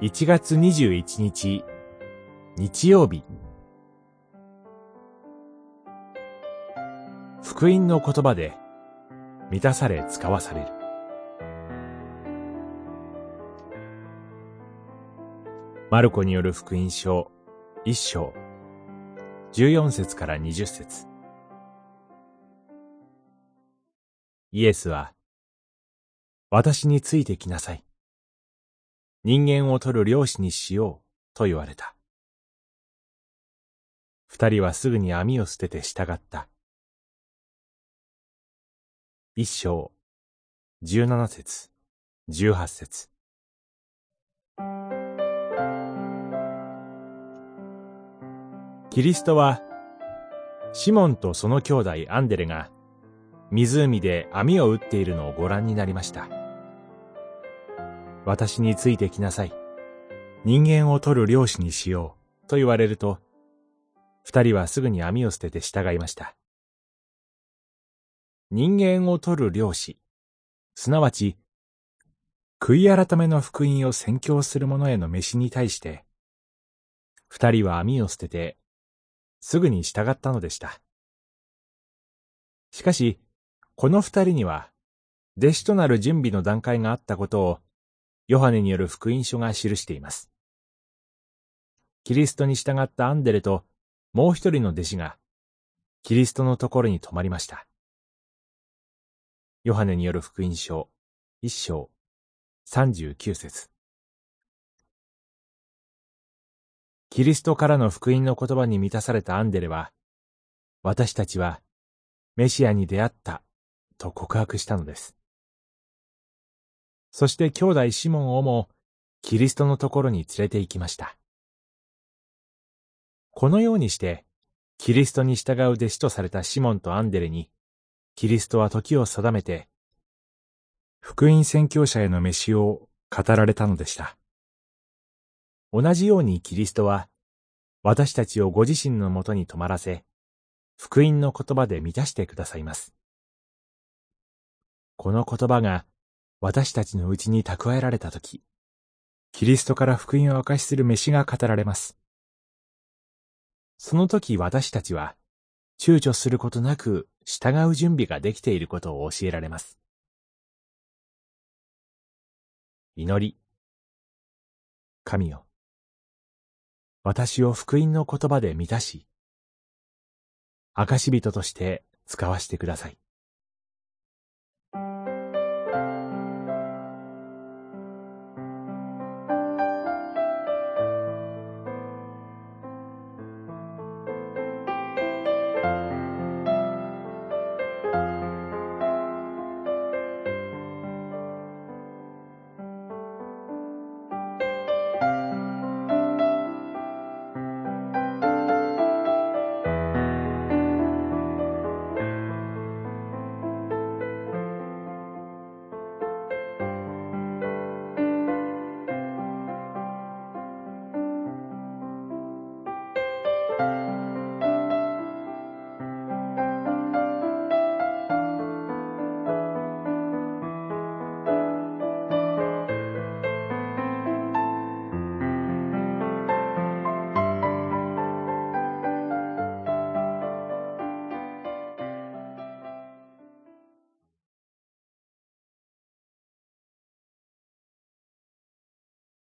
1月21日、日曜日。福音の言葉で満たされ使わされる。マルコによる福音書一章、14節から20節イエスは、私についてきなさい。人間を取る漁師にしよう、と言われた。二人はすぐに網を捨てて従った。一章、十七節、十八節。キリストは、シモンとその兄弟アンデレが、湖で網を打っているのをご覧になりました。私についてきなさい。人間を取る漁師にしよう。と言われると、二人はすぐに網を捨てて従いました。人間を取る漁師、すなわち、悔い改めの福音を宣教する者への飯に対して、二人は網を捨てて、すぐに従ったのでした。しかし、この二人には、弟子となる準備の段階があったことを、ヨハネによる福音書が記しています。キリストに従ったアンデレともう一人の弟子が、キリストのところに泊まりました。ヨハネによる福音書、一章、三十九節。キリストからの福音の言葉に満たされたアンデレは、私たちはメシアに出会ったと告白したのです。そして兄弟シモンをもキリストのところに連れて行きました。このようにして、キリストに従う弟子とされたシモンとアンデレに、キリストは時を定めて、福音宣教者への飯を語られたのでした。同じようにキリストは、私たちをご自身のもとに泊まらせ、福音の言葉で満たしてくださいます。この言葉が私たちのうちに蓄えられたとき、キリストから福音を明かしする飯が語られます。その時私たちは、躊躇することなく従う準備ができていることを教えられます。祈り。神よ。私を福音の言葉で満たし、証人として使わしてください。